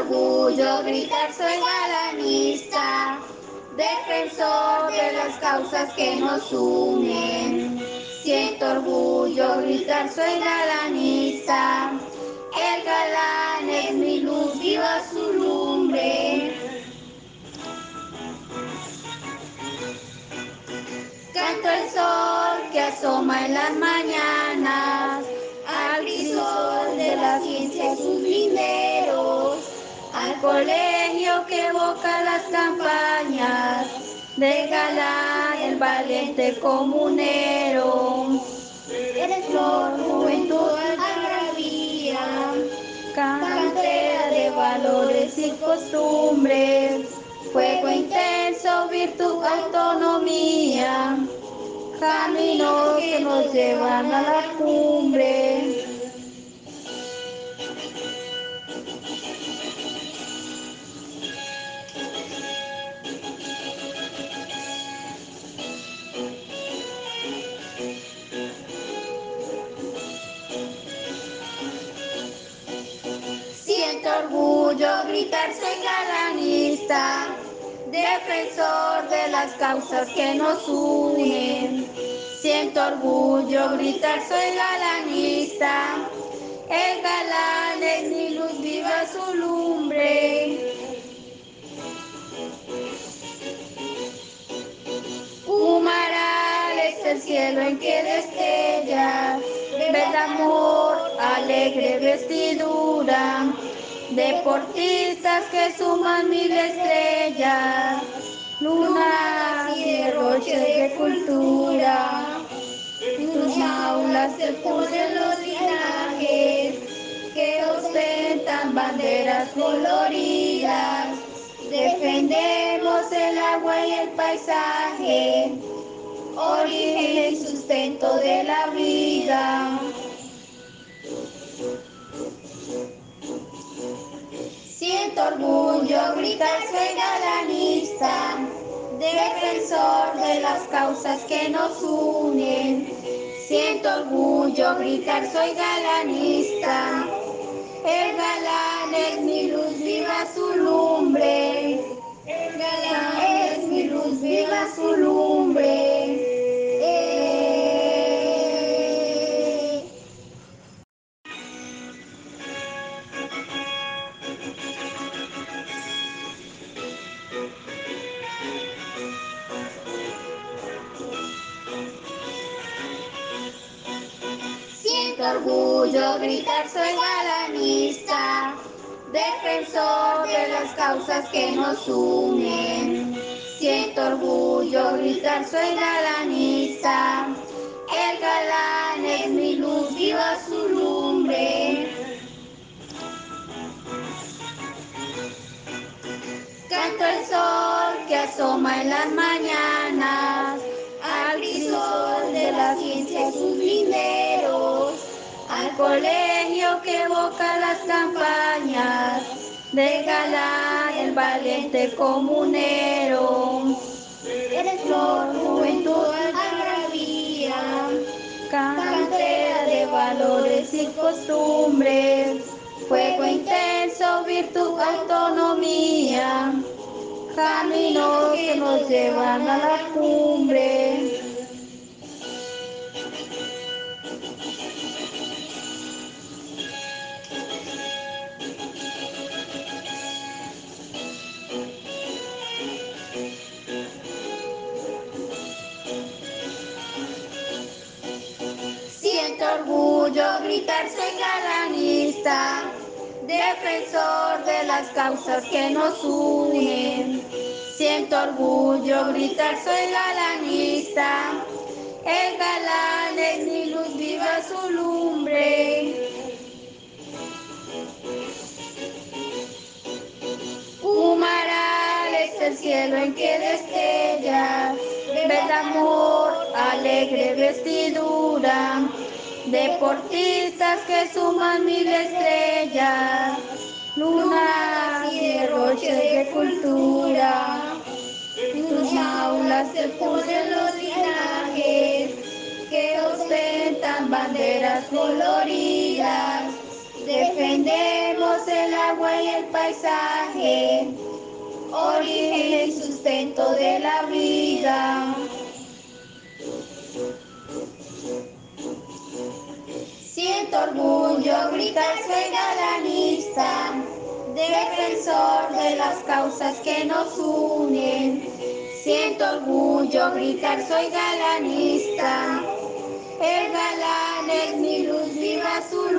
orgullo gritar soy galanista, defensor de las causas que nos unen. Siento orgullo gritar soy galanista, el galán es mi luz, viva su lumbre. Canto el sol que asoma en las mañanas, al de la ciencia sus linderos, colegio que evoca las campañas de galán el valiente comunero. Eres flor, juventud, agravía, cantera de valores y costumbres, fuego intenso, virtud, autonomía, caminos que nos llevan a la cumbre. Orgullo gritar soy galanista, defensor de las causas que nos unen. Siento orgullo gritar soy galanista, el galán es mi luz, viva su lumbre. Humaral es el cielo en que destellas, ves amor, alegre vestidura, deportistas que suman mil estrellas, lunas y derroches de cultura. En tus aulas se pudren los linajes que ostentan banderas coloridas. Defendemos el agua y el paisaje, origen y sustento de la soy galanista, defensor de las causas que nos unen. Siento orgullo gritar soy galanista, el galán es mi luz, viva su Siento orgullo gritar soy galanista, defensor de las causas que nos unen. Siento orgullo gritar soy galanista, el galán es mi luz, viva su lumbre. Canto el sol que asoma en las mañanas, al crisol de la ciencia al colegio que evoca las campañas de galán el valiente comunero. Eres flor, juventud, agravía, cantera de valores y costumbres, fuego intenso, virtud, autonomía, caminos que nos llevan a la cumbre. Orgullo gritar soy galanista, defensor de las causas que nos unen. Siento orgullo gritar soy galanista, el galán es mi luz, viva su lumbre. Humaral es el cielo en que destellas, ves amor, alegre vestidura, deportistas que suman mil estrellas, lunas y derroches de cultura. En tus aulas se pudren los linajes que ostentan banderas coloridas. Defendemos el agua y el paisaje, origen y sustento de la vida. Orgullo gritar soy galanista, defensor de las causas que nos unen. Siento orgullo gritar soy galanista, el galán es mi luz, viva su